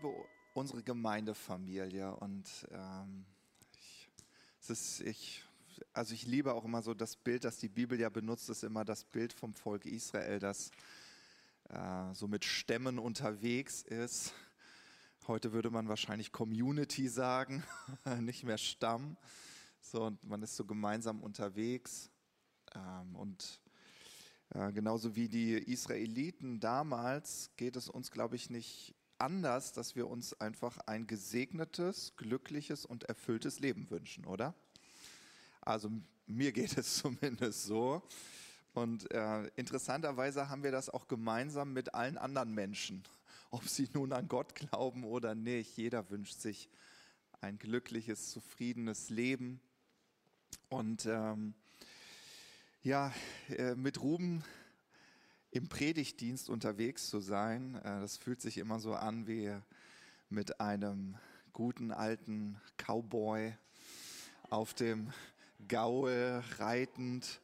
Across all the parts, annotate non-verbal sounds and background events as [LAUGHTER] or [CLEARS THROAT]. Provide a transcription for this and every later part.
liebe unsere Gemeindefamilie und ähm, ich, es ist, ich, also ich liebe auch immer so das Bild, das die Bibel ja benutzt, ist immer das Bild vom Volk Israel, das äh, so mit Stämmen unterwegs ist. Heute würde man wahrscheinlich Community sagen, [LAUGHS] nicht mehr Stamm. So, und man ist so gemeinsam unterwegs. Ähm, und äh, genauso wie die Israeliten damals geht es uns, glaube ich, nicht anders, dass wir uns einfach ein gesegnetes, glückliches und erfülltes Leben wünschen, oder? Also mir geht es [LAUGHS] zumindest so. Und äh, interessanterweise haben wir das auch gemeinsam mit allen anderen Menschen, ob sie nun an Gott glauben oder nicht. Jeder wünscht sich ein glückliches, zufriedenes Leben. Und ähm, ja, äh, mit Ruben im Predigtdienst unterwegs zu sein, äh, das fühlt sich immer so an wie mit einem guten alten Cowboy auf dem Gaul reitend.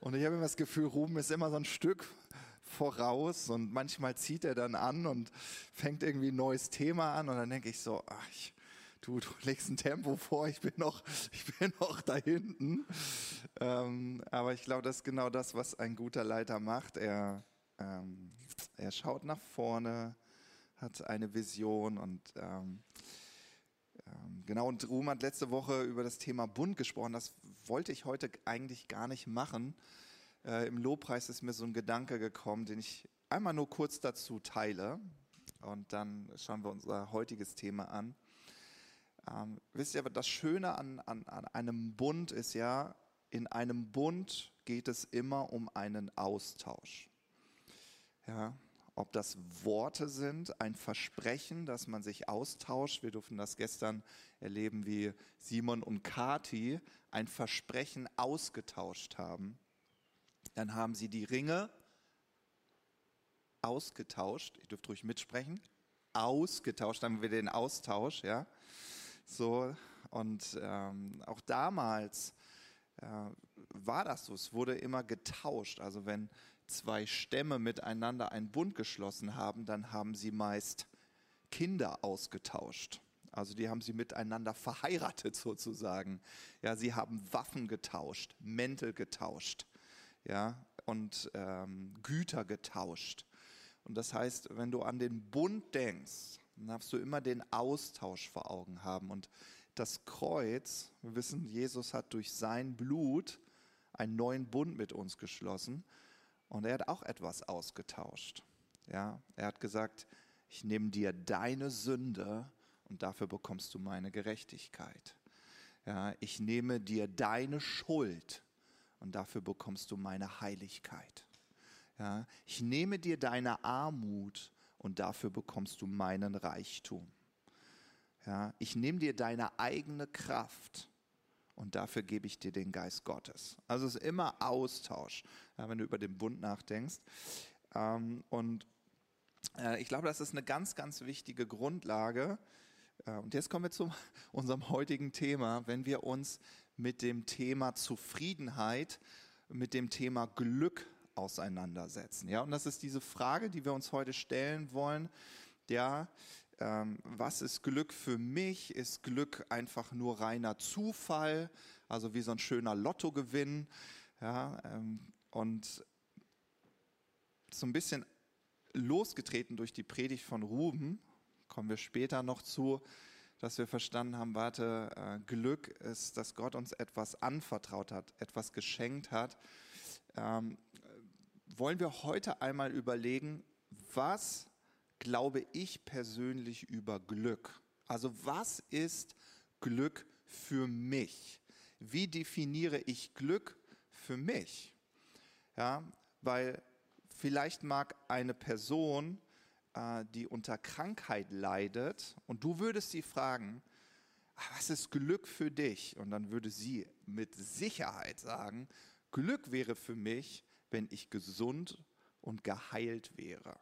Und ich habe immer das Gefühl, Ruben ist immer so ein Stück voraus und manchmal zieht er dann an und fängt irgendwie ein neues Thema an und dann denke ich so, ach, ich, du, du legst ein Tempo vor, ich bin noch, ich bin noch da hinten. Ähm, aber ich glaube, das ist genau das, was ein guter Leiter macht. Er, ähm, er schaut nach vorne, hat eine Vision und ähm, ähm, genau, und Ruhm hat letzte Woche über das Thema Bund gesprochen. Das wollte ich heute eigentlich gar nicht machen. Äh, Im Lobpreis ist mir so ein Gedanke gekommen, den ich einmal nur kurz dazu teile. Und dann schauen wir unser heutiges Thema an. Ähm, wisst ihr, aber das Schöne an, an, an einem Bund ist ja, in einem Bund geht es immer um einen Austausch. Ja, ob das Worte sind, ein Versprechen, dass man sich austauscht. Wir durften das gestern erleben, wie Simon und Kati ein Versprechen ausgetauscht haben. Dann haben sie die Ringe ausgetauscht. Ihr dürft ruhig mitsprechen. Ausgetauscht, dann haben wir den Austausch, ja. So, und ähm, auch damals äh, war das so. Es wurde immer getauscht. Also wenn zwei Stämme miteinander einen Bund geschlossen haben, dann haben sie meist Kinder ausgetauscht. Also die haben sie miteinander verheiratet [LAUGHS] sozusagen. Ja, sie haben Waffen getauscht, Mäntel getauscht, ja, und ähm, Güter getauscht. Und das heißt, wenn du an den Bund denkst, dann darfst du immer den Austausch vor Augen haben. Und das Kreuz, wir wissen, Jesus hat durch sein Blut einen neuen Bund mit uns geschlossen. Und er hat auch etwas ausgetauscht. Ja, er hat gesagt, ich nehme dir deine Sünde und dafür bekommst du meine Gerechtigkeit. Ja, ich nehme dir deine Schuld und dafür bekommst du meine Heiligkeit. Ja, ich nehme dir deine Armut und dafür bekommst du meinen Reichtum. Ja, ich nehme dir deine eigene Kraft und dafür gebe ich dir den Geist Gottes. Also es ist immer Austausch, ja, wenn du über den Bund nachdenkst. Ähm, und äh, ich glaube, das ist eine ganz, ganz wichtige Grundlage. Äh, und jetzt kommen wir zu [LAUGHS] unserem heutigen Thema, wenn wir uns mit dem Thema Zufriedenheit, mit dem Thema Glück auseinandersetzen. Ja, und das ist diese Frage, die wir uns heute stellen wollen. Ja, ähm, was ist Glück für mich? Ist Glück einfach nur reiner Zufall, also wie so ein schöner Lottogewinn? Ja, ähm, und so ein bisschen losgetreten durch die Predigt von Ruben, kommen wir später noch zu, dass wir verstanden haben, warte, äh, Glück ist, dass Gott uns etwas anvertraut hat, etwas geschenkt hat. Ähm, wollen wir heute einmal überlegen, was glaube ich persönlich über Glück? Also was ist Glück für mich? Wie definiere ich Glück für mich? Ja, weil vielleicht mag eine Person, äh, die unter Krankheit leidet, und du würdest sie fragen, ah, was ist Glück für dich? Und dann würde sie mit Sicherheit sagen, Glück wäre für mich, wenn ich gesund und geheilt wäre.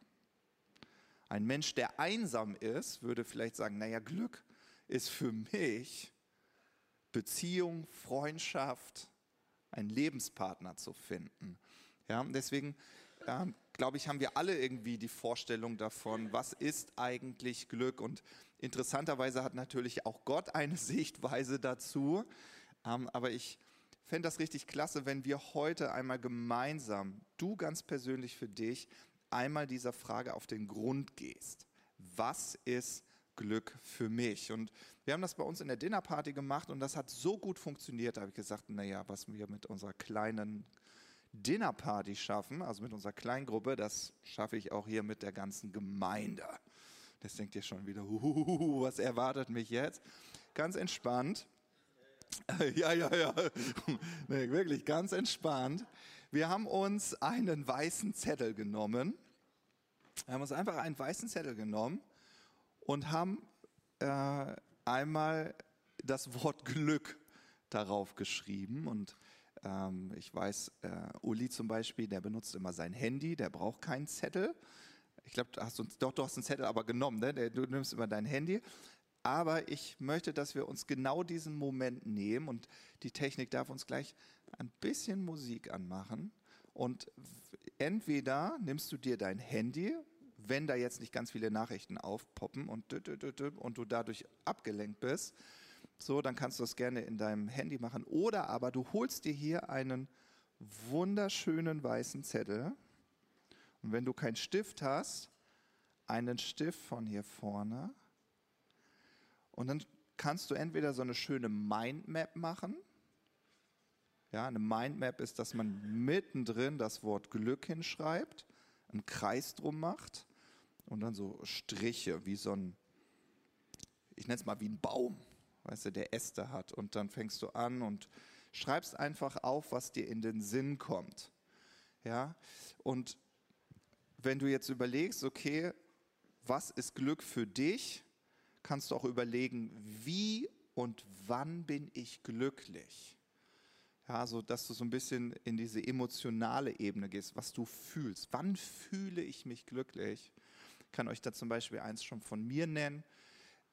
Ein Mensch, der einsam ist, würde vielleicht sagen, naja, Glück ist für mich Beziehung, Freundschaft, einen Lebenspartner zu finden. Ja, deswegen ähm, glaube ich, haben wir alle irgendwie die Vorstellung davon, was ist eigentlich Glück. Und interessanterweise hat natürlich auch Gott eine [LAUGHS] Sichtweise dazu. Ähm, aber ich fände das richtig klasse, wenn wir heute einmal gemeinsam, du ganz persönlich für dich, einmal dieser Frage auf den Grund gehst. Was ist Glück für mich? Und wir haben das bei uns in der Dinnerparty gemacht und das hat so gut funktioniert, da habe ich gesagt, naja, was wir mit unserer kleinen Dinnerparty schaffen, also mit unserer Kleingruppe, das schaffe ich auch hier mit der ganzen Gemeinde. Das denkt ihr schon wieder, [LAUGHS] uh, was erwartet mich jetzt? Ganz entspannt. [LAUGHS] Ja, ja, ja. Nee, wirklich ganz entspannt. Wir haben uns einen weißen Zettel genommen. Wir haben uns einfach einen weißen Zettel genommen und haben äh, einmal das Wort Glück darauf geschrieben. Und ähm, ich weiß, äh, Uli zum Beispiel, der benutzt immer sein Handy, der braucht keinen Zettel. Ich glaube, du hast doch, du hast einen Zettel aber genommen, ne? du nimmst immer dein Handy. Aber ich möchte, dass wir uns genau diesen Moment nehmen und die Technik darf uns gleich ein bisschen Musik anmachen. Und entweder nimmst du dir dein Handy, wenn da jetzt nicht ganz viele Nachrichten aufpoppen und, und du dadurch abgelenkt bist, so, dann kannst du das gerne in deinem Handy machen. Oder aber du holst dir hier einen wunderschönen weißen Zettel. Und wenn du keinen Stift hast, einen Stift von hier vorne. Und dann kannst du entweder so eine schöne Mindmap machen. Ja, eine Mindmap ist, dass man mittendrin das Wort Glück hinschreibt, einen Kreis drum macht und dann so Striche, wie so ein, ich nenne es mal wie ein Baum weißt du, der Äste hat. Und dann fängst du an und schreibst einfach auf, was dir in den Sinn kommt. Ja, und wenn du jetzt überlegst, okay, was ist Glück für dich, kannst du auch überlegen, wie und wann bin ich glücklich? Ja, so dass du so ein bisschen in diese emotionale Ebene gehst, was du fühlst. Wann fühle ich mich glücklich? Ich kann euch da zum Beispiel eins schon von mir nennen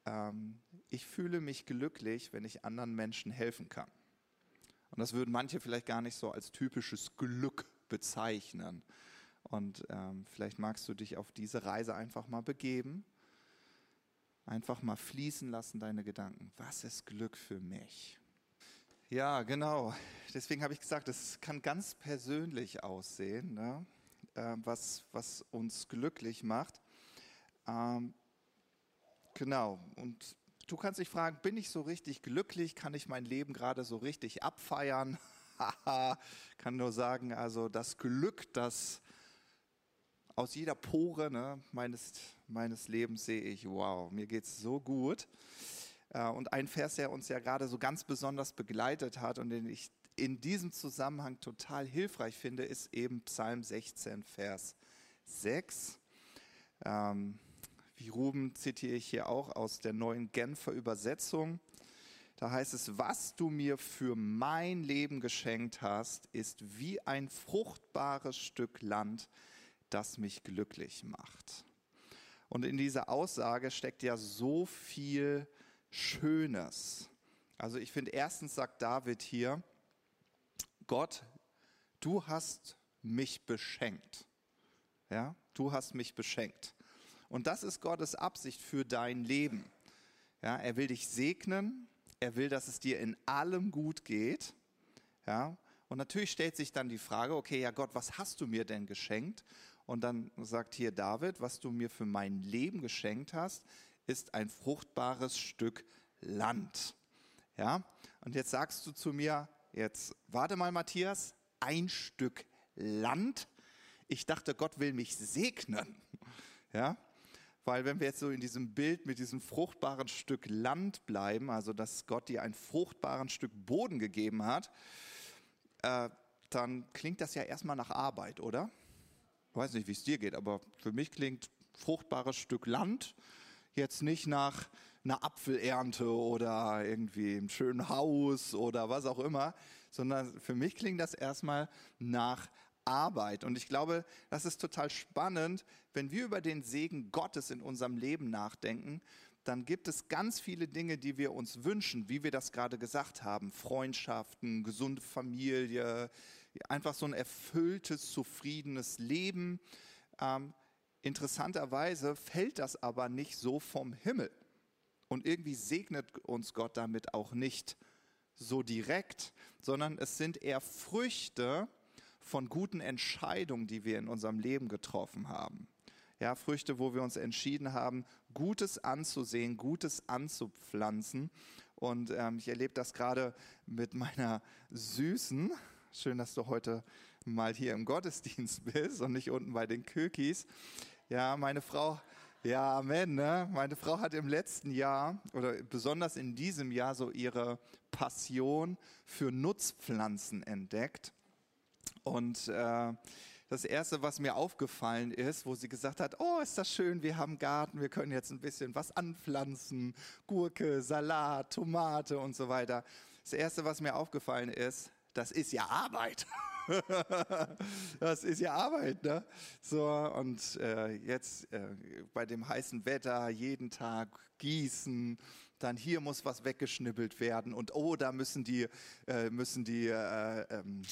ähm, ich fühle mich glücklich, wenn ich anderen Menschen helfen kann. Und das würden manche vielleicht gar nicht so als typisches Glück bezeichnen. Und ähm, vielleicht magst du dich auf diese Reise einfach mal begeben. Einfach mal fließen lassen deine Gedanken. Was ist Glück für mich? Ja, genau. Deswegen habe ich gesagt, es kann ganz persönlich aussehen, ne? äh, was, was uns glücklich macht. Ähm, Genau. Und du kannst dich fragen, bin ich so richtig glücklich? Kann ich mein Leben gerade so richtig abfeiern? [LAUGHS] Kann nur sagen, also das Glück, das aus jeder Pore ne, meines, meines Lebens sehe ich, wow, mir geht es so gut. Äh, und ein Vers, der uns ja gerade so ganz besonders begleitet hat und den ich in diesem Zusammenhang total hilfreich finde, ist eben Psalm 16, Vers 6. Ähm, wie Ruben zitiere ich hier auch aus der neuen Genfer Übersetzung. Da heißt es, was du mir für mein Leben geschenkt hast, ist wie ein fruchtbares Stück Land, das mich glücklich macht. Und in dieser Aussage steckt ja so viel Schönes. Also ich finde, erstens sagt David hier, Gott, du hast mich beschenkt. Ja, du hast mich beschenkt. Und das ist Gottes Absicht für dein Leben. Ja, er will dich segnen. Er will, dass es dir in allem gut geht. Ja, und natürlich stellt sich dann die Frage, okay, ja Gott, was hast du mir denn geschenkt? Und dann sagt hier David, was du mir für mein Leben geschenkt hast, ist ein fruchtbares Stück Land. Ja, und jetzt sagst du zu mir, jetzt warte mal, Matthias, ein Stück Land. Ich dachte, Gott will mich segnen. [LAUGHS] Ja, weil wenn wir jetzt so in diesem Bild mit diesem fruchtbaren Stück Land bleiben, also dass Gott dir ein fruchtbaren Stück Boden gegeben hat, äh, dann klingt das ja erstmal nach Arbeit, oder? Weiß nicht, wie es dir geht, aber für mich klingt fruchtbares Stück Land jetzt nicht nach einer Apfelernte oder irgendwie einem schönen Haus oder was auch immer, sondern für mich klingt das erstmal nach Arbeit. Und ich glaube, das ist total spannend, wenn wir über den Segen Gottes in unserem Leben nachdenken, dann gibt es ganz viele Dinge, die wir uns wünschen, wie wir das gerade gesagt haben. Freundschaften, gesunde Familie, einfach so ein erfülltes, zufriedenes Leben. Ähm, interessanterweise fällt das aber nicht so vom Himmel. Und irgendwie segnet uns Gott damit auch nicht so direkt, sondern es sind eher Früchte von guten Entscheidungen, die wir in unserem Leben getroffen haben. Ja, Früchte, wo wir uns entschieden haben, Gutes anzusehen, Gutes anzupflanzen. Und ähm, ich erlebe das gerade mit meiner Süßen. Schön, dass du heute mal hier im Gottesdienst [LAUGHS] bist und nicht unten bei den Kökis. Ja, meine Frau ja, Amen. Ne? Meine Frau hat im letzten Jahr oder besonders in diesem Jahr so ihre Passion für Nutzpflanzen entdeckt. Und äh, das Erste, was mir aufgefallen ist, wo sie gesagt hat, oh, ist das schön, wir haben Garten, wir können jetzt ein bisschen was anpflanzen, Gurke, Salat, Tomate und so weiter. Das Erste, was mir aufgefallen ist, das ist ja Arbeit. [LAUGHS] das ist ja Arbeit, ne? So, und äh, jetzt äh, bei dem heißen Wetter jeden Tag gießen, dann hier muss was weggeschnippelt werden und oh, da müssen die, äh, müssen die, äh, ähm,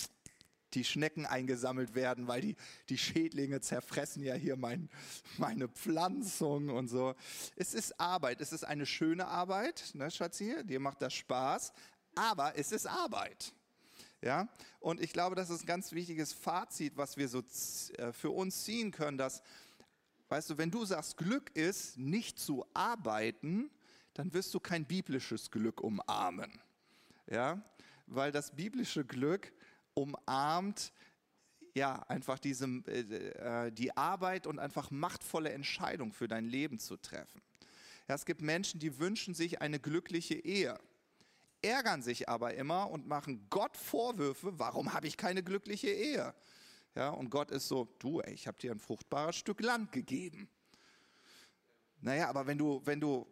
die Schnecken eingesammelt werden, weil die, die Schädlinge zerfressen ja hier mein, meine Pflanzung und so. Es ist Arbeit, es ist eine schöne Arbeit, ne, Schatzi? Dir macht das Spaß, aber es ist Arbeit. Ja? Und ich glaube, das ist ein ganz wichtiges Fazit, was wir so äh, für uns ziehen können, dass, weißt du, wenn du sagst, Glück ist, nicht zu arbeiten, dann wirst du kein biblisches Glück umarmen. Ja? Weil das biblische Glück umarmt ja, einfach diese, äh, äh, die Arbeit und einfach machtvolle Entscheidungen für dein Leben zu treffen. Ja, es gibt Menschen, die wünschen sich eine glückliche Ehe ärgern sich aber immer und machen Gott Vorwürfe, warum habe ich keine glückliche Ehe? Ja, und Gott ist so, du, ey, ich habe dir ein fruchtbares Stück Land gegeben. Naja, aber wenn du, wenn du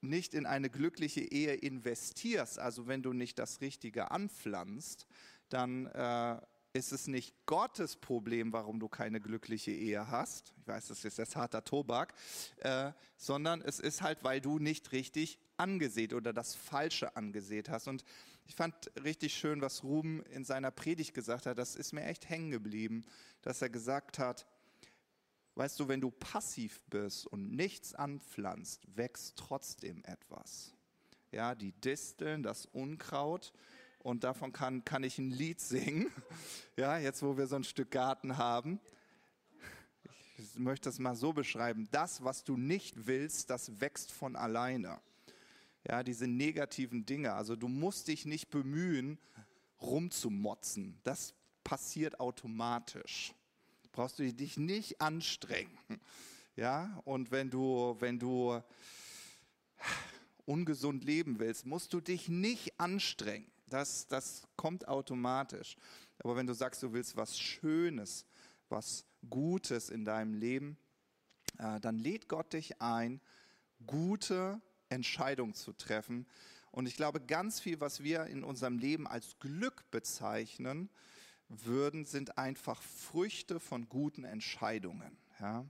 nicht in eine glückliche Ehe investierst, also wenn du nicht das Richtige anpflanzt, dann äh, ist es nicht Gottes Problem, warum du keine glückliche Ehe hast. Ich weiß, das ist jetzt harter Tobak, äh, sondern es ist halt, weil du nicht richtig angesät oder das Falsche angesät hast. Und ich fand richtig schön, was Ruben in seiner Predigt gesagt hat. Das ist mir echt hängen geblieben, dass er gesagt hat, weißt du, wenn du passiv bist und nichts anpflanzt, wächst trotzdem etwas. Ja, die Disteln, das Unkraut. Und davon kann, kann ich ein Lied singen. [LAUGHS] Ja, jetzt wo wir so ein Stück Garten haben. Ich möchte es mal so beschreiben. Das, was du nicht willst, das wächst von alleine ja, diese negativen Dinge. Also du musst dich nicht bemühen, rumzumotzen. Das passiert automatisch. Brauchst du dich nicht anstrengen. Ja, und wenn du, wenn du ungesund leben willst, musst du dich nicht anstrengen. Das, das kommt automatisch. Aber wenn du sagst, du willst was Schönes, was Gutes in deinem Leben, äh, dann lädt Gott dich ein, gute Entscheidung zu treffen. Und ich glaube, ganz viel, was wir in unserem Leben als Glück bezeichnen würden, sind einfach Früchte von guten Entscheidungen. Ja.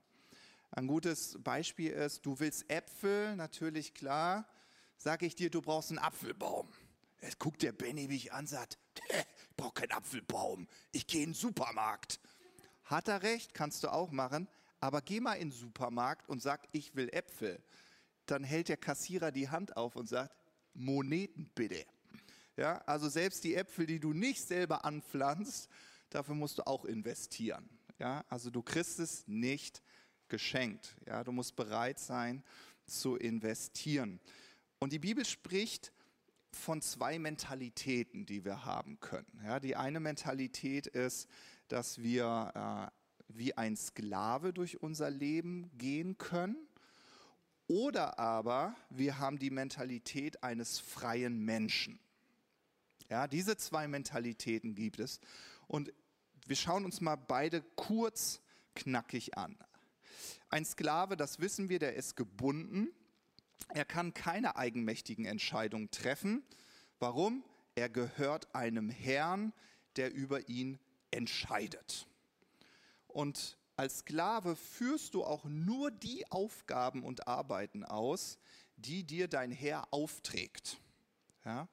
Ein gutes Beispiel ist, du willst Äpfel, natürlich klar, sage ich dir, du brauchst einen Apfelbaum. Jetzt guckt der Benny mich an, sagt, ich [LAUGHS] brauche keinen Apfelbaum, ich gehe in den Supermarkt. Hat er recht, kannst du auch machen, aber geh mal in den Supermarkt und sag, ich will Äpfel dann hält der Kassierer die Hand auf und sagt, Moneten bitte. Ja, also selbst die Äpfel, die du nicht selber anpflanzt, dafür musst du auch investieren. Ja, also du kriegst es nicht geschenkt. Ja, du musst bereit sein zu investieren. Und die Bibel spricht von zwei Mentalitäten, die wir haben können. Ja, die eine Mentalität ist, dass wir äh, wie ein Sklave durch unser Leben gehen können oder aber wir haben die Mentalität eines freien Menschen. Ja, diese zwei Mentalitäten gibt es. Und wir schauen uns mal beide kurz knackig an. Ein Sklave, das wissen wir, der ist gebunden. Er kann keine eigenmächtigen Entscheidungen treffen. Warum? Er gehört einem Herrn, der über ihn entscheidet. Und als Sklave führst du auch nur die Aufgaben und Arbeiten aus, die dir dein Herr aufträgt. Ja?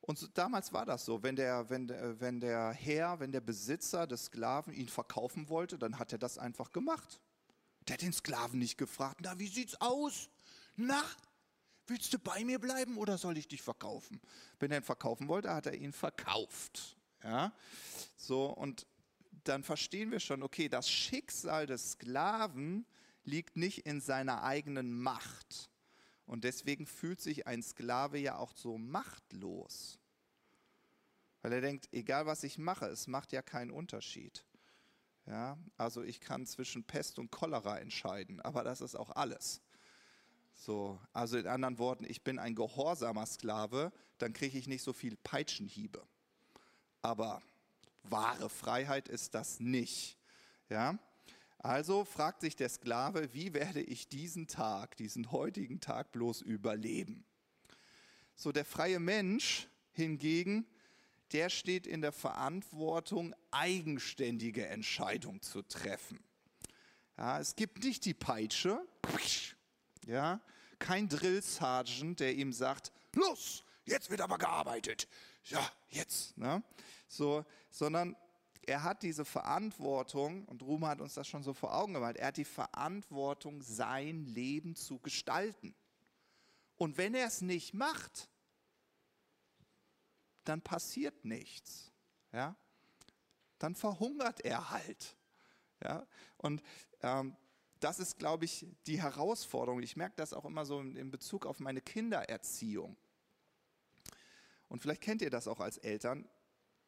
Und damals war das so, wenn der, wenn, der, wenn der Herr, wenn der Besitzer des Sklaven ihn verkaufen wollte, dann hat er das einfach gemacht. Der hat den Sklaven nicht gefragt, na, wie sieht's aus? Na, willst du bei mir bleiben oder soll ich dich verkaufen? Wenn er ihn verkaufen wollte, hat er ihn verkauft. Ja, so und dann verstehen wir schon, okay, das Schicksal des Sklaven liegt nicht in seiner eigenen Macht. Und deswegen fühlt sich ein Sklave ja auch so machtlos. Weil er denkt, egal was ich mache, es macht ja keinen Unterschied. Ja, also ich kann zwischen Pest und Cholera entscheiden, aber das ist auch alles. So, also in anderen Worten, ich bin ein gehorsamer Sklave, dann kriege ich nicht so viel Peitschenhiebe. Aber wahre Freiheit ist das nicht. Ja? Also fragt sich der Sklave, wie werde ich diesen Tag, diesen heutigen Tag bloß überleben? So der freie Mensch hingegen, der steht in der Verantwortung, eigenständige Entscheidungen zu treffen. Ja, es gibt nicht die Peitsche, ja, kein Drill Sergeant, der ihm sagt, los, jetzt wird aber gearbeitet. Ja, jetzt. Ne? So, sondern er hat diese Verantwortung, und Ruhm hat uns das schon so vor Augen gemalt, er hat die Verantwortung, sein Leben zu gestalten. Und wenn er es nicht macht, dann passiert nichts. Ja? Dann verhungert er halt. Ja? Und ähm, das ist, glaube ich, die Herausforderung. Ich merke das auch immer so in Bezug auf meine Kindererziehung. Und vielleicht kennt ihr das auch als Eltern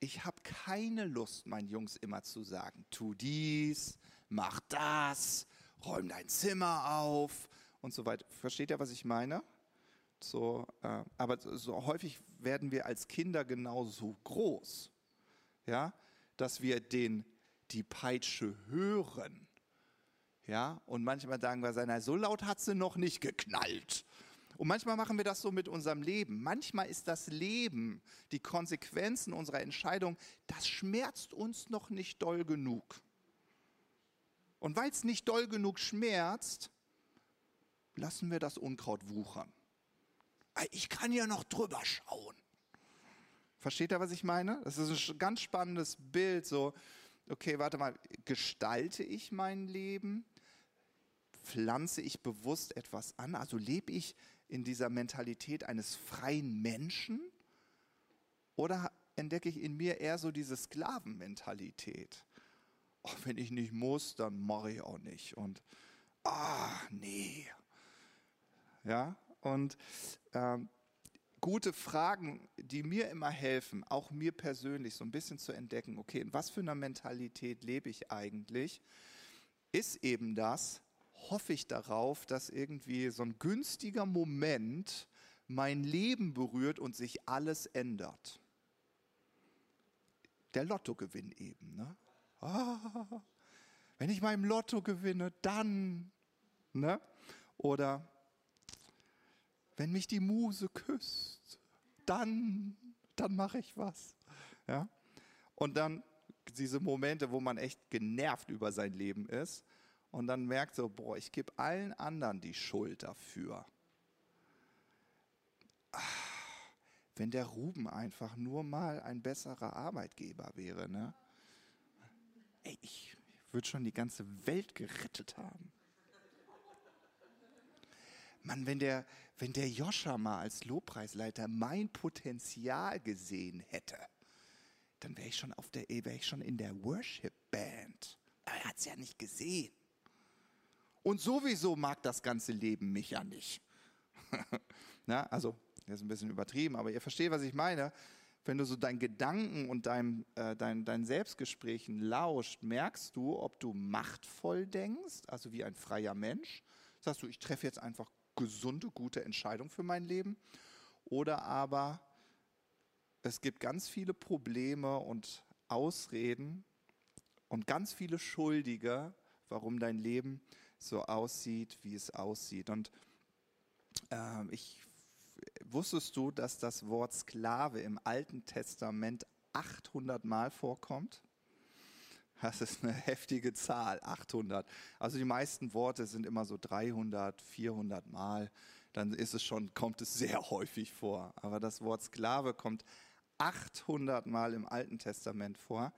ich habe keine Lust, meinen Jungs immer zu sagen, tu dies, mach das, räum dein Zimmer auf und so weiter. Versteht ihr, was ich meine? So, äh, aber so häufig werden wir als Kinder genauso groß, ja, dass wir den, die Peitsche hören. Ja, und manchmal sagen wir, so laut hat sie noch nicht geknallt. Und manchmal machen wir das so mit unserem Leben. Manchmal ist das Leben, die Konsequenzen unserer Entscheidung, das schmerzt uns noch nicht doll genug. Und weil es nicht doll genug schmerzt, lassen wir das Unkraut wuchern. Ich kann ja noch drüber schauen. Versteht ihr, was ich meine? Das ist ein ganz spannendes Bild. So, okay, warte mal, gestalte ich mein Leben? Pflanze ich bewusst etwas an? Also lebe ich in dieser Mentalität eines freien Menschen? Oder entdecke ich in mir eher so diese Sklavenmentalität? Oh, wenn ich nicht muss, dann mache ich auch nicht. Und, ah, nee. Ja, und ähm, gute Fragen, die mir immer helfen, auch mir persönlich so ein bisschen zu entdecken, okay, in was für einer Mentalität lebe ich eigentlich, ist eben das, hoffe ich darauf, dass irgendwie so ein günstiger Moment mein Leben berührt und sich alles ändert. Der Lottogewinn eben. Ne? Ah, wenn ich im Lotto gewinne, dann. Ne? Oder wenn mich die Muse küsst, dann, dann mache ich was. Ja? Und dann diese Momente, wo man echt genervt über sein Leben ist und dann merkt so, boah, ich gebe allen anderen die Schuld dafür. Ah, wenn der Ruben einfach nur mal ein besserer Arbeitgeber wäre, ne? Ey, ich würde schon die ganze Welt gerettet haben. Mann, wenn der, wenn der Joscha mal als Lobpreisleiter mein Potenzial gesehen hätte, dann wäre ich schon auf der, wäre ich schon in der Worship Band. Aber er hat es ja nicht gesehen. Und sowieso mag das ganze Leben mich ja nicht. [LAUGHS] Na, also, das ist ein bisschen übertrieben, aber ihr versteht, was ich meine. Wenn du so deinen Gedanken und dein, äh, dein, dein Selbstgesprächen lauscht, merkst du, ob du machtvoll denkst, also wie ein freier Mensch. Sagst du, ich treffe jetzt einfach gesunde, gute Entscheidungen für mein Leben. Oder aber es gibt ganz viele Probleme und Ausreden und ganz viele Schuldige, warum dein Leben so aussieht, wie es aussieht. Und äh, ich wusstest du, dass das Wort Sklave im Alten Testament 800 Mal vorkommt? Das ist eine heftige Zahl, 800. Also die meisten Worte sind immer so 300, 400 Mal. Dann ist es schon, kommt es sehr häufig vor. Aber das Wort Sklave kommt 800 Mal im Alten Testament vor,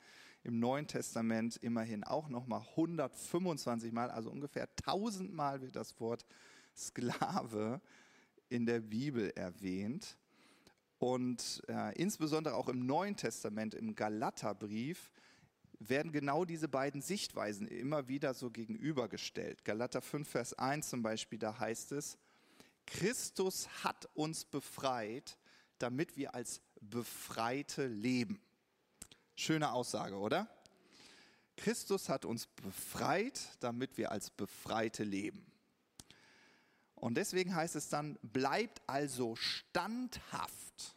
im Neuen Testament immerhin auch nochmal 125 Mal, also ungefähr 1000 Mal wird das Wort Sklave in der Bibel erwähnt. Und äh, insbesondere auch im Neuen Testament, im Galaterbrief, werden genau diese beiden Sichtweisen immer wieder so gegenübergestellt. Galater 5, Vers 1 zum Beispiel, da heißt es, Christus hat uns befreit, damit wir als Befreite leben. Schöne Aussage, oder? Christus hat uns befreit, damit wir als Befreite leben. Und deswegen heißt es dann, bleibt also standhaft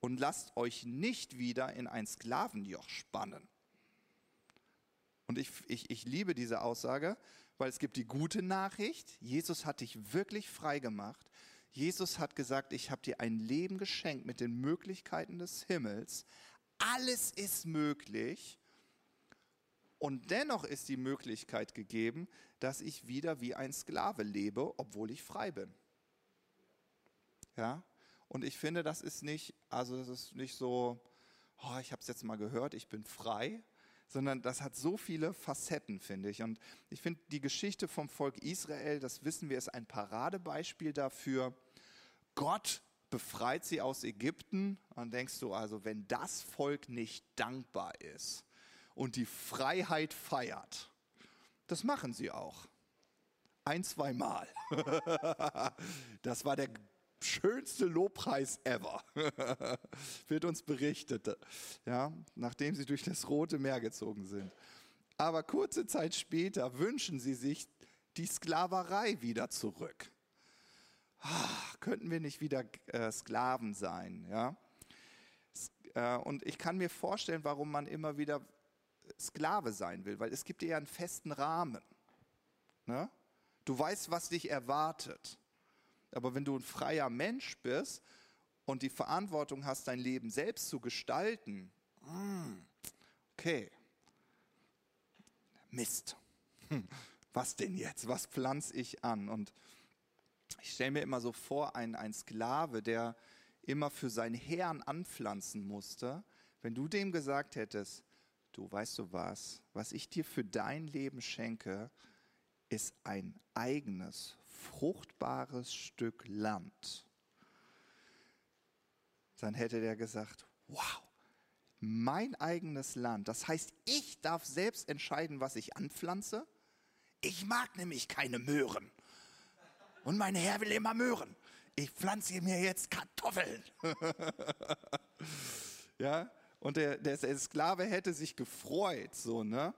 und lasst euch nicht wieder in ein Sklavenjoch spannen. Und ich, ich, ich liebe diese Aussage, weil es gibt die gute Nachricht, Jesus hat dich wirklich frei gemacht. Jesus hat gesagt, ich habe dir ein Leben geschenkt mit den Möglichkeiten des Himmels. Alles ist möglich. Und dennoch ist die Möglichkeit gegeben, dass ich wieder wie ein Sklave lebe, obwohl ich frei bin. Ja? Und ich finde, das ist nicht, also das ist nicht so, oh, ich habe es jetzt mal gehört, ich bin frei, sondern das hat so viele Facetten, finde ich. Und ich finde, die Geschichte vom Volk Israel, das wissen wir, ist ein Paradebeispiel dafür. Gott befreit sie aus Ägypten. Und denkst du also, wenn das Volk nicht dankbar ist, und die Freiheit feiert. Das machen sie auch. Ein, zwei Mal. [LAUGHS] Das war der schönste Lobpreis ever, [LAUGHS] wird uns berichtet, ja, nachdem sie durch das Rote Meer gezogen sind. Aber kurze Zeit später wünschen sie sich die Sklaverei wieder zurück. Ah, könnten wir nicht wieder äh, Sklaven sein? Ja? Äh, und ich kann mir vorstellen, warum man immer wieder Sklave sein will, weil es gibt ja einen festen Rahmen. Ne? Du weißt, was dich erwartet. Aber wenn du ein freier Mensch bist und die Verantwortung hast, dein Leben selbst zu gestalten, hm, okay, Mist. [LAUGHS] Was denn jetzt? Was pflanze ich an? Und ich stelle mir immer so vor, ein, ein Sklave, der immer für seinen Herrn anpflanzen musste, wenn du dem gesagt hättest, du weißt du was, was ich dir für dein Leben schenke, ist ein eigenes, fruchtbares Stück Land. Dann hätte der gesagt, wow, mein eigenes Land. Das heißt, ich darf selbst entscheiden, was ich anpflanze. Ich mag nämlich keine Möhren. Und mein Herr will immer Möhren. Ich pflanze mir jetzt Kartoffeln. [LAUGHS] ja, und der, der, Sklave hätte sich gefreut, so, ne?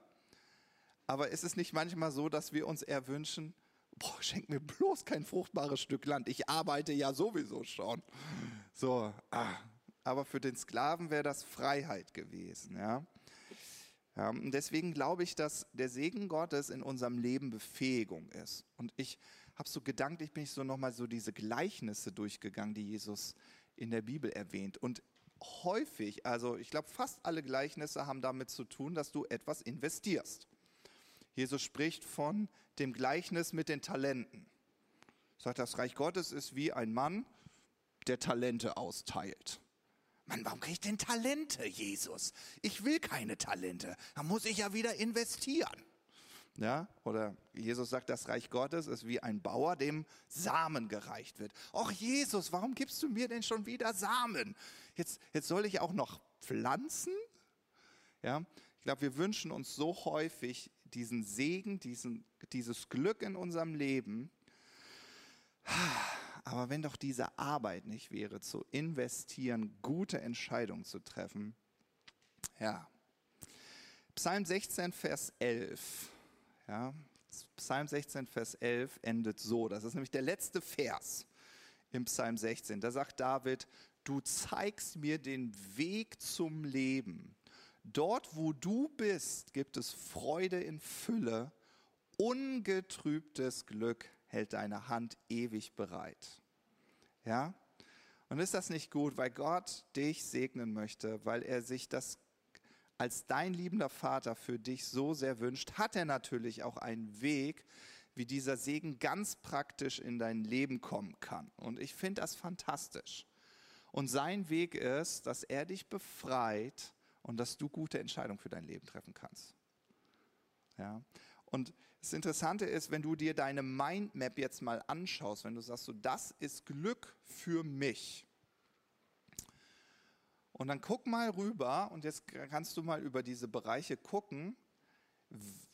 Aber ist es nicht manchmal so, dass wir uns eher wünschen, boah, schenk mir bloß kein fruchtbares Stück Land, ich arbeite ja sowieso schon. So, ah. aber für den Sklaven wäre das Freiheit gewesen, ja? ja. Und deswegen glaube ich, dass der Segen Gottes in unserem Leben Befähigung ist. Und ich habe so gedanklich, bin ich so nochmal so diese Gleichnisse durchgegangen, die Jesus in der Bibel erwähnt. Und häufig, also ich glaube fast alle Gleichnisse haben damit zu tun, dass du etwas investierst. Jesus spricht von dem Gleichnis mit den Talenten. Sagt, das Reich Gottes ist wie ein Mann, der Talente austeilt. Mann, warum kriege ich denn Talente, Jesus? Ich will keine Talente. Da muss ich ja wieder investieren. Ja, oder Jesus sagt, das Reich Gottes ist wie ein Bauer, dem Samen gereicht wird. Och Jesus, warum gibst du mir denn schon wieder Samen? Jetzt, jetzt soll ich auch noch pflanzen? Ja, ich glaube, wir wünschen uns so häufig diesen Segen, diesen, dieses Glück in unserem Leben. Aber wenn doch diese Arbeit nicht wäre, zu investieren, gute Entscheidungen zu treffen. Ja. Psalm 16, Vers 11. Ja, Psalm 16, Vers 11 endet so. Das ist nämlich der letzte Vers im Psalm 16. Da sagt David, du zeigst mir den Weg zum Leben. Dort, wo du bist, gibt es Freude in Fülle. Ungetrübtes Glück hält deine Hand ewig bereit. Ja? Und ist das nicht gut, weil Gott dich segnen möchte, weil er sich das als dein liebender Vater für dich so sehr wünscht, hat er natürlich auch einen Weg, wie dieser Segen ganz praktisch in dein Leben kommen kann. Und ich finde das fantastisch. Und sein Weg ist, dass er dich befreit und dass du gute Entscheidungen für dein Leben treffen kannst. Ja? Und das Interessante ist, wenn du dir deine Mindmap jetzt mal anschaust, wenn du sagst, so, das ist Glück für mich. Und dann guck mal rüber und jetzt kannst du mal über diese Bereiche gucken.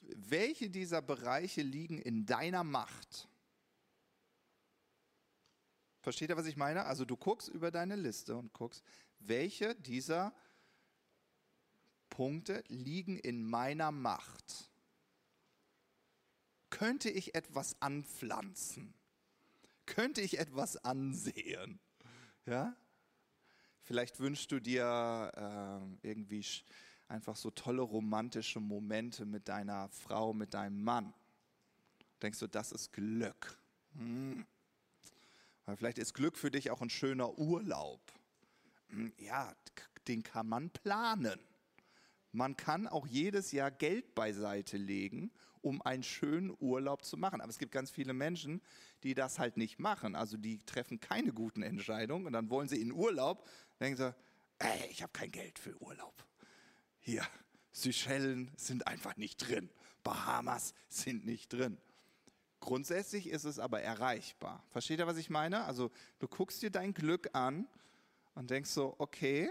Welche dieser Bereiche liegen in deiner Macht? Versteht ihr, was ich meine? Also du guckst über deine Liste und guckst, welche dieser Punkte liegen in meiner Macht. Könnte ich etwas anpflanzen? Könnte ich etwas ansehen? Ja? Vielleicht wünschst du dir äh, irgendwie einfach so tolle romantische Momente mit deiner Frau, mit deinem Mann. Denkst du, das ist Glück? Hm. Vielleicht ist Glück für dich auch ein schöner Urlaub. Hm, ja, den kann man planen. Man kann auch jedes Jahr Geld beiseite legen, um einen schönen Urlaub zu machen. Aber es gibt ganz viele Menschen, die das halt nicht machen. Also die treffen keine guten Entscheidungen und dann wollen sie in Urlaub, denken sie, ey, ich habe kein Geld für Urlaub. Hier, Seychellen sind einfach nicht drin. Bahamas sind nicht drin. Grundsätzlich ist es aber erreichbar. Versteht ihr, was ich meine? Also du guckst dir dein Glück an und denkst so, okay,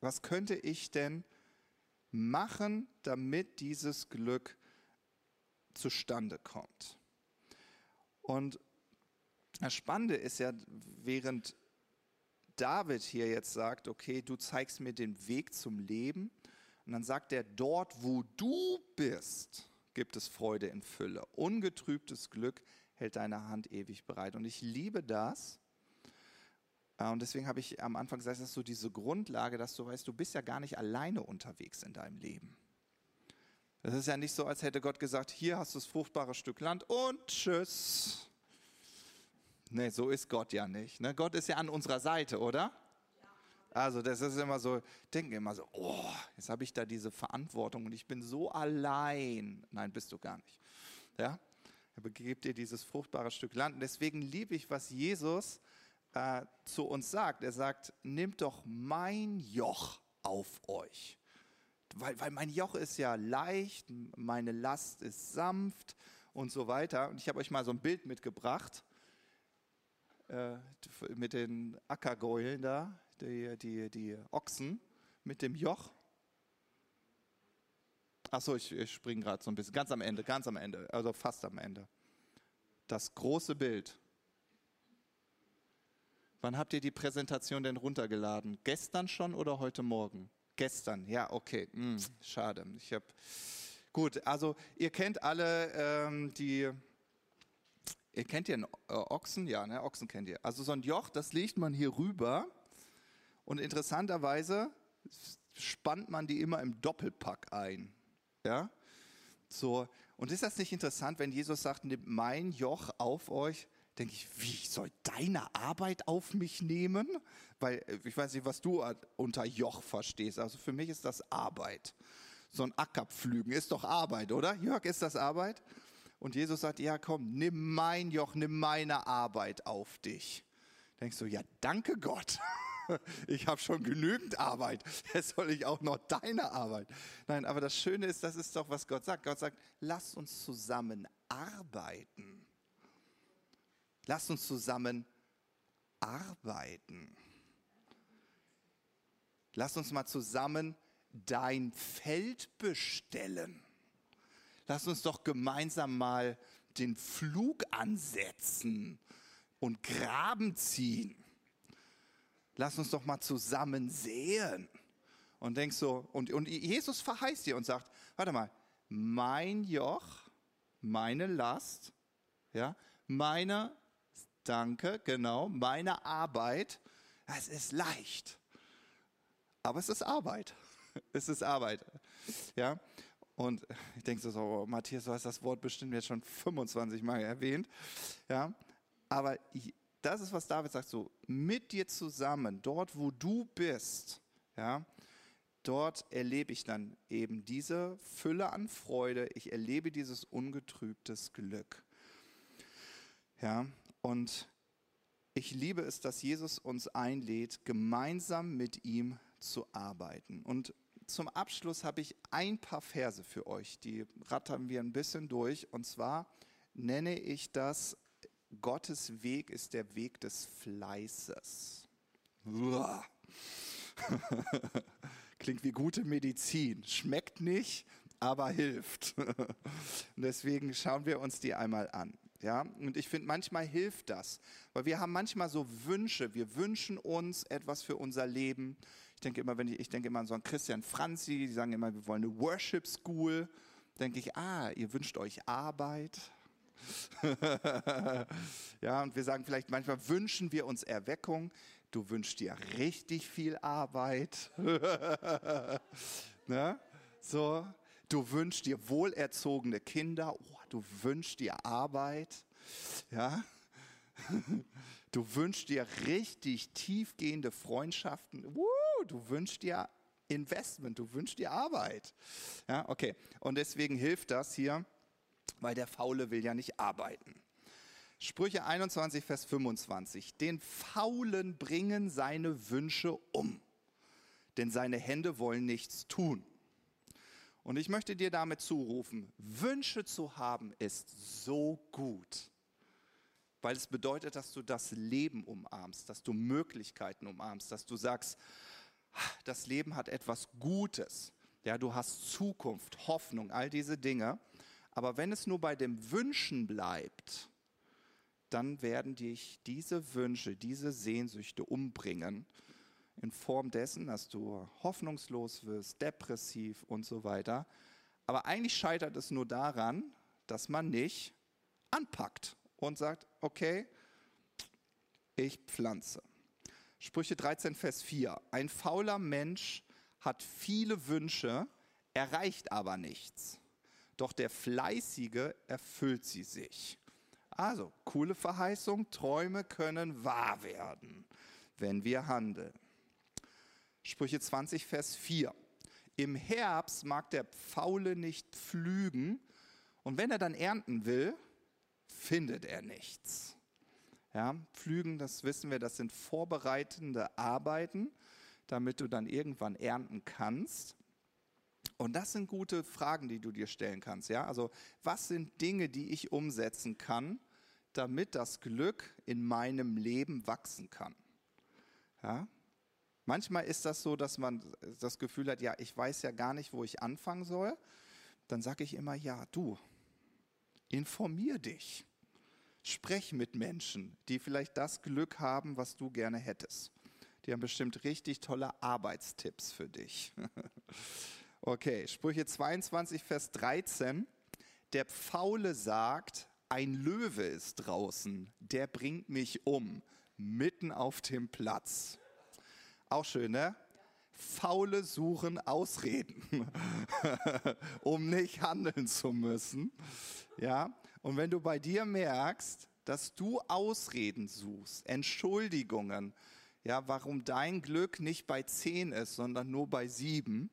was könnte ich denn machen, damit dieses Glück zustande kommt? Und das Spannende ist ja, während David hier jetzt sagt, okay, du zeigst mir den Weg zum Leben, und dann sagt er, dort wo du bist, gibt es Freude in Fülle. Ungetrübtes Glück hält deine Hand ewig bereit. Und ich liebe das. Äh, und deswegen habe ich am Anfang gesagt, das ist so diese Grundlage, dass du weißt, du bist ja gar nicht alleine unterwegs in deinem Leben. Es ist ja nicht so, als hätte Gott gesagt, hier hast du das fruchtbare Stück Land und tschüss. Nee, so ist Gott ja nicht. Ne? Gott ist ja an unserer Seite, oder? Also das ist immer so, denken immer so, oh, jetzt habe ich da diese Verantwortung und ich bin so allein. Nein, bist du gar nicht. Ja? Er gibt dir dieses fruchtbare Stück Land. Und deswegen liebe ich, was Jesus äh, zu uns sagt. Er sagt, nehmt doch mein Joch auf euch. Weil, weil mein Joch ist ja leicht, meine Last ist sanft und so weiter. Und ich habe euch mal so ein Bild mitgebracht äh, mit den Ackergäulen da die, die, die Ochsen mit dem Joch. Achso, ich, ich springe gerade so ein bisschen. Ganz am Ende, ganz am Ende, also fast am Ende. Das große Bild. Wann habt ihr die Präsentation denn runtergeladen? Gestern schon oder heute Morgen? Gestern, ja, okay. Hm, schade. Ich habe gut. Also ihr kennt alle ähm, die. Ihr kennt ja äh, Ochsen, ja, ne? Ochsen kennt ihr. Also so ein Joch, das legt man hier rüber und interessanterweise spannt man die immer im Doppelpack ein. Ja? So. Und ist das nicht interessant, wenn Jesus sagt, nehmt mein Joch auf euch? Denke ich, wie soll deine Arbeit auf mich nehmen? Weil äh, ich weiß nicht, was du unter Joch verstehst. Also für mich ist das Arbeit. So ein Ackerpflügen ist doch Arbeit, oder? Jörg, ist das Arbeit? Und Jesus sagt, ja komm, nimm mein Joch, nimm meine Arbeit auf dich. Denkst du, ja danke Gott. [LAUGHS] ich habe schon genügend Arbeit. Jetzt soll ich auch noch deine Arbeit. Nein, aber das Schöne ist, das ist doch, was Gott sagt. Gott sagt, lass uns zusammen arbeiten. Lass uns zusammen arbeiten. Lass uns mal zusammen dein Feld bestellen. Lass uns doch gemeinsam mal den Flug ansetzen und Graben ziehen lass uns doch mal zusammen sehen. Und denkst so, und, und Jesus verheißt dir und sagt, warte mal, mein Joch, meine Last, ja, meine, danke, genau, meine Arbeit, es ist leicht. Aber es ist Arbeit. [LAUGHS] Es ist Arbeit. Ja. Und ich denke so, so, Matthias, du hast das Wort bestimmt jetzt schon 25 Mal erwähnt. Ja. Aber das ist, was David sagt, so mit dir zusammen, dort wo du bist, ja, dort erlebe ich dann eben diese Fülle an Freude, ich erlebe dieses ungetrübtes Glück. Ja, und ich liebe es, dass Jesus uns einlädt, gemeinsam mit ihm zu arbeiten. Und zum Abschluss habe ich ein paar Verse für euch, die rattern wir ein bisschen durch. Und zwar nenne ich das, Gottes Weg ist der Weg des Fleißes. [LAUGHS] Klingt wie gute Medizin. Schmeckt nicht, aber hilft. Und [LAUGHS] deswegen schauen wir uns die einmal an. Ja, und ich finde, manchmal hilft das, weil wir haben manchmal so Wünsche. Wir wünschen uns etwas für unser Leben. Ich denke immer, wenn ich, ich denke immer an so einen Christian Franzi, die sagen immer, wir wollen eine Worship School. Denke ich, ah, ihr wünscht euch Arbeit. [LAUGHS] ja, und wir sagen vielleicht manchmal wünschen wir uns Erweckung. Du wünschst dir richtig viel Arbeit. [LAUGHS] ne? So, du wünschst dir wohlerzogene Kinder. Oh, du wünschst dir Arbeit. Ja. [LAUGHS] Du wünschst dir richtig tiefgehende Freundschaften. Uh, du wünschst dir Investment, du wünschst dir Arbeit. Ja, okay. Und deswegen hilft das hier, weil der Faule will ja nicht arbeiten. Sprüche 21, Vers 25. Den Faulen bringen seine Wünsche um, denn seine Hände wollen nichts tun. Und ich möchte dir damit zurufen, Wünsche zu haben ist so gut, weil es bedeutet, dass du das Leben umarmst, dass du Möglichkeiten umarmst, dass du sagst, das Leben hat etwas Gutes. Ja, du hast Zukunft, Hoffnung, all diese Dinge. Aber wenn es nur bei dem Wünschen bleibt, dann werden dich diese Wünsche, diese Sehnsüchte umbringen in Form dessen, dass du hoffnungslos wirst, depressiv und so weiter. Aber eigentlich scheitert es nur daran, dass man nicht anpackt und sagt, okay, ich pflanze. Sprüche 13, Vers 4. Ein fauler Mensch hat viele Wünsche, erreicht aber nichts doch der Fleißige erfüllt sie sich. Also, coole Verheißung, Träume können wahr werden, wenn wir handeln. Sprüche 20, Vers 4. Im Herbst mag der Faule nicht pflügen und wenn er dann ernten will, findet er nichts. Ja, pflügen, das wissen wir, das sind vorbereitende Arbeiten, damit du dann irgendwann ernten kannst. Und das sind gute Fragen, die du dir stellen kannst. Ja? Also, was sind Dinge, die ich umsetzen kann, damit das Glück in meinem Leben wachsen kann? Ja? Manchmal ist das so, dass man das Gefühl hat, ja, ich weiß ja gar nicht, wo ich anfangen soll. Dann sage ich immer, ja, du, informier dich. Sprech mit Menschen, die vielleicht das Glück haben, was du gerne hättest. Die haben bestimmt richtig tolle Arbeitstipps für dich. [LAUGHS] Okay, Sprüche 22, Vers 13. Der Pfaule sagt, ein Löwe ist draußen, der bringt mich um, mitten auf dem Platz. Auch schön, ne? Faule suchen Ausreden, [LAUGHS] um nicht handeln zu müssen. Ja, und wenn du bei dir merkst, dass du Ausreden suchst, Entschuldigungen, ja, warum dein Glück nicht bei zehn ist, sondern nur bei sieben,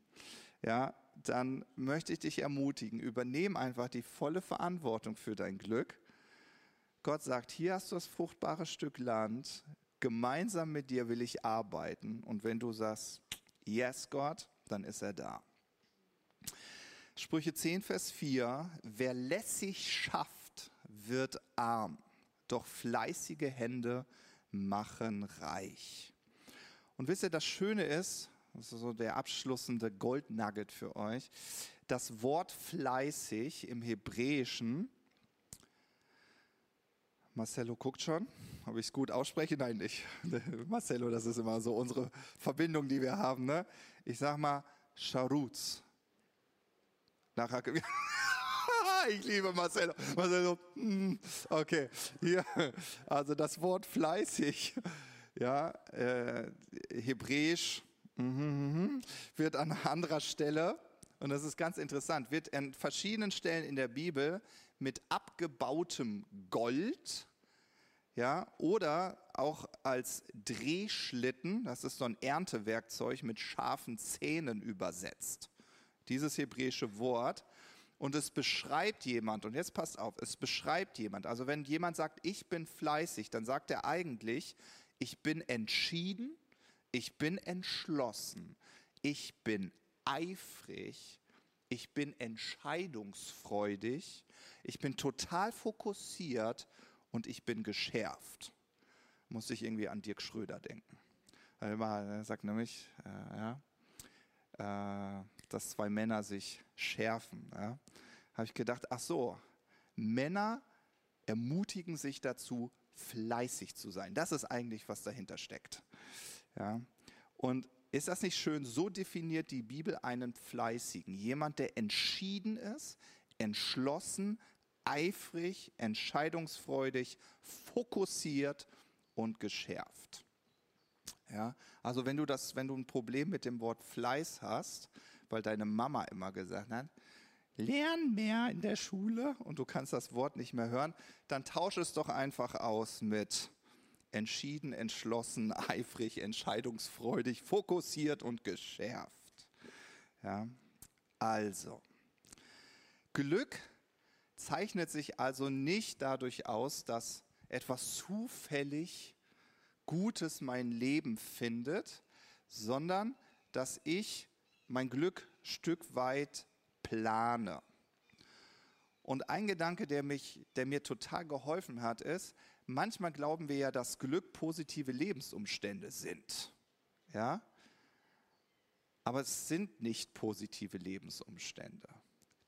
ja, dann möchte ich dich ermutigen, übernehm einfach die volle Verantwortung für dein Glück. Gott sagt, hier hast du das fruchtbare Stück Land, gemeinsam mit dir will ich arbeiten. Und wenn du sagst, yes Gott, dann ist er da. Sprüche 10, Vers 4, wer lässig schafft, wird arm, doch fleißige Hände machen reich. Und wisst ihr, das Schöne ist, das ist so der abschließende Goldnugget für euch. Das Wort fleißig im Hebräischen, Marcello guckt schon, ob ich es gut ausspreche? Nein, nicht. [LAUGHS] Marcello, das ist immer so unsere Verbindung, die wir haben. Ne? Ich sag mal Scharuz. Nachher. [LAUGHS] ich liebe Marcello. Marcello, hm, okay. Hier, also das Wort fleißig, ja, äh, hebräisch Mhm, wird an anderer Stelle, und das ist ganz interessant, wird an verschiedenen Stellen in der Bibel mit abgebautem Gold, ja, oder auch als Drehschlitten, das ist so ein Erntewerkzeug mit scharfen Zähnen übersetzt. Dieses hebräische Wort. Und es beschreibt jemand, und jetzt passt auf, es beschreibt jemand. Also wenn jemand sagt, ich bin fleißig, dann sagt er eigentlich, ich bin entschieden, ich bin entschlossen, ich bin eifrig, ich bin entscheidungsfreudig, ich bin total fokussiert und ich bin geschärft. Muss ich irgendwie an Dirk Schröder denken. Er sagt nämlich, äh, ja, äh, dass zwei Männer sich schärfen. Ja. Habe ich gedacht, ach so, Männer ermutigen sich dazu, fleißig zu sein. Das ist eigentlich, was dahinter steckt. Ja. Und ist das nicht schön? So definiert die Bibel einen Fleißigen. Jemand, der entschieden ist, entschlossen, eifrig, entscheidungsfreudig, fokussiert und geschärft. Ja, also wenn du das, wenn du ein Problem mit dem Wort Fleiß hast, weil deine Mama immer gesagt hat, lern mehr in der Schule und du kannst das Wort nicht mehr hören, dann tausche es doch einfach aus mit entschieden, entschlossen, [LAUGHS] eifrig, entscheidungsfreudig, fokussiert und geschärft. Ja, also, Glück zeichnet sich also nicht dadurch aus, dass etwas zufällig Gutes mein Leben findet, sondern dass ich mein Glück Stück weit plane. Und ein Gedanke, der, mich, der mir total geholfen hat, ist, manchmal glauben wir ja, dass Glück positive Lebensumstände sind. Ja? Aber es sind nicht positive Lebensumstände.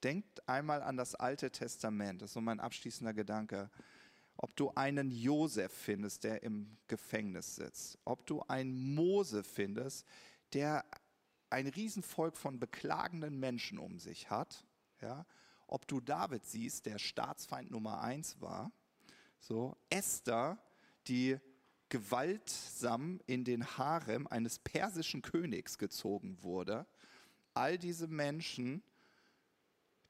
Denkt einmal an das Alte Testament, das ist so mein abschließender Gedanke. Ob du einen Josef findest, der im Gefängnis sitzt, ob du einen Mose findest, der ein Riesenvolk von beklagenden Menschen um sich hat, ja, ob du David siehst, der Staatsfeind Nummer eins war, so, Esther, die gewaltsam in den Harem eines persischen Königs gezogen wurde. All diese Menschen,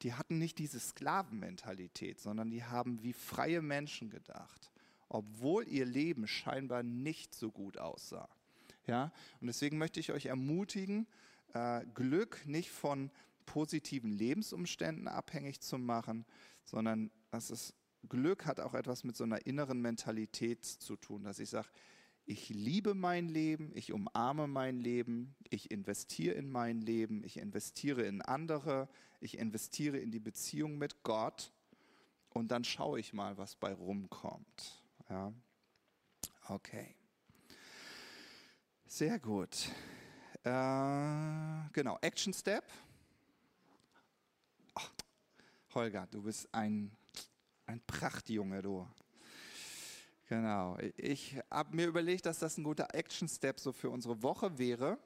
die hatten nicht diese Sklavenmentalität, sondern die haben wie freie Menschen gedacht, obwohl ihr Leben scheinbar nicht so gut aussah. Ja, und deswegen möchte ich euch ermutigen, äh, Glück nicht von positiven Lebensumständen abhängig zu machen, sondern dass es Glück hat auch etwas mit so einer inneren Mentalität zu tun, dass ich sage, ich liebe mein Leben, ich umarme mein Leben, ich investiere in mein Leben, ich investiere in andere, ich investiere in die Beziehung mit Gott und dann schaue ich mal, was bei rumkommt. Ja? Okay. Sehr gut. Äh, genau, Action Step. Oh, Holger, du bist ein ein Prachtjunge, du. Genau. Ich habe mir überlegt, dass das ein guter Action-Step so für unsere Woche wäre,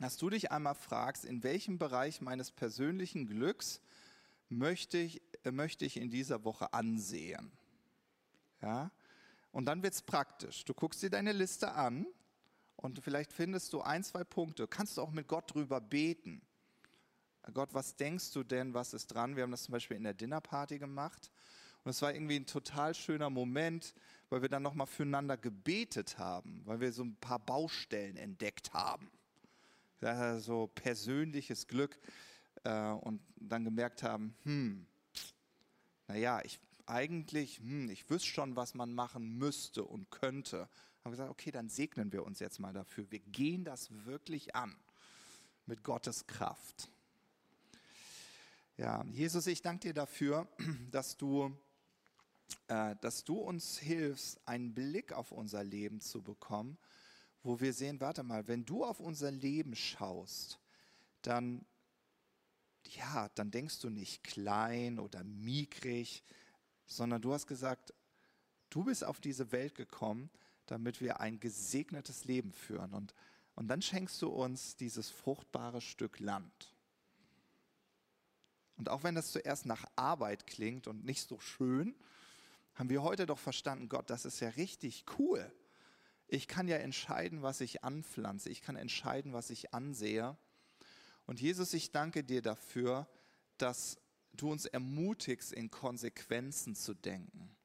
dass du dich einmal fragst, in welchem Bereich meines persönlichen Glücks möchte ich, äh, möchte ich in dieser Woche ansehen. Ja? Und dann wird es praktisch. Du guckst dir deine Liste an und vielleicht findest du ein, zwei Punkte. Kannst du auch mit Gott drüber beten. Gott, was denkst du denn, was ist dran? Wir haben das zum Beispiel in der Dinnerparty gemacht. Und es war irgendwie ein total schöner Moment, weil wir dann nochmal füreinander gebetet haben, weil wir so ein paar Baustellen entdeckt haben. So persönliches Glück äh, und dann gemerkt haben, hm, naja, ich eigentlich, hm, ich wüsste schon, was man machen müsste und könnte. Haben gesagt, okay, dann segnen wir uns jetzt mal dafür. Wir gehen das wirklich an mit Gottes Kraft. Ja, Jesus, ich danke dir dafür, [CLEARS THROAT] dass du äh, dass du uns hilfst, einen Blick auf unser Leben zu bekommen, wo wir sehen, warte mal, wenn du auf unser Leben schaust, dann, ja, dann denkst du nicht klein oder mickrig, sondern du hast gesagt, du bist auf diese Welt gekommen, damit wir ein gesegnetes Leben führen. Und, und dann schenkst du uns dieses fruchtbare Stück Land. Und auch wenn das zuerst nach Arbeit klingt und nicht so schön, haben wir heute doch verstanden, Gott, das ist ja richtig cool. Ich kann ja entscheiden, was ich anpflanze. Ich kann entscheiden, was ich ansehe. Und Jesus, ich danke dir dafür, dass du uns ermutigst, in Konsequenzen zu denken.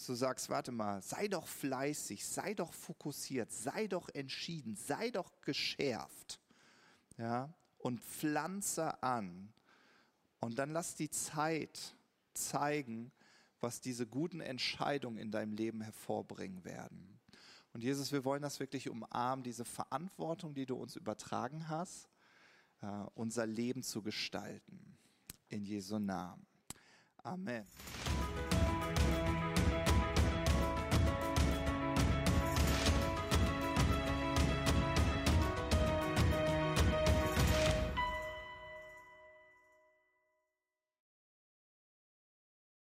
Dass du sagst, warte mal, sei doch fleißig, sei doch fokussiert, sei doch entschieden, sei doch geschärft. Ja? Und pflanze an Und dann lass die Zeit zeigen, was diese guten Entscheidungen in deinem Leben hervorbringen werden. Und Jesus, wir wollen das wirklich umarmen, diese Verantwortung, die du uns übertragen hast, äh, unser Leben zu gestalten. In Jesu Namen. Amen.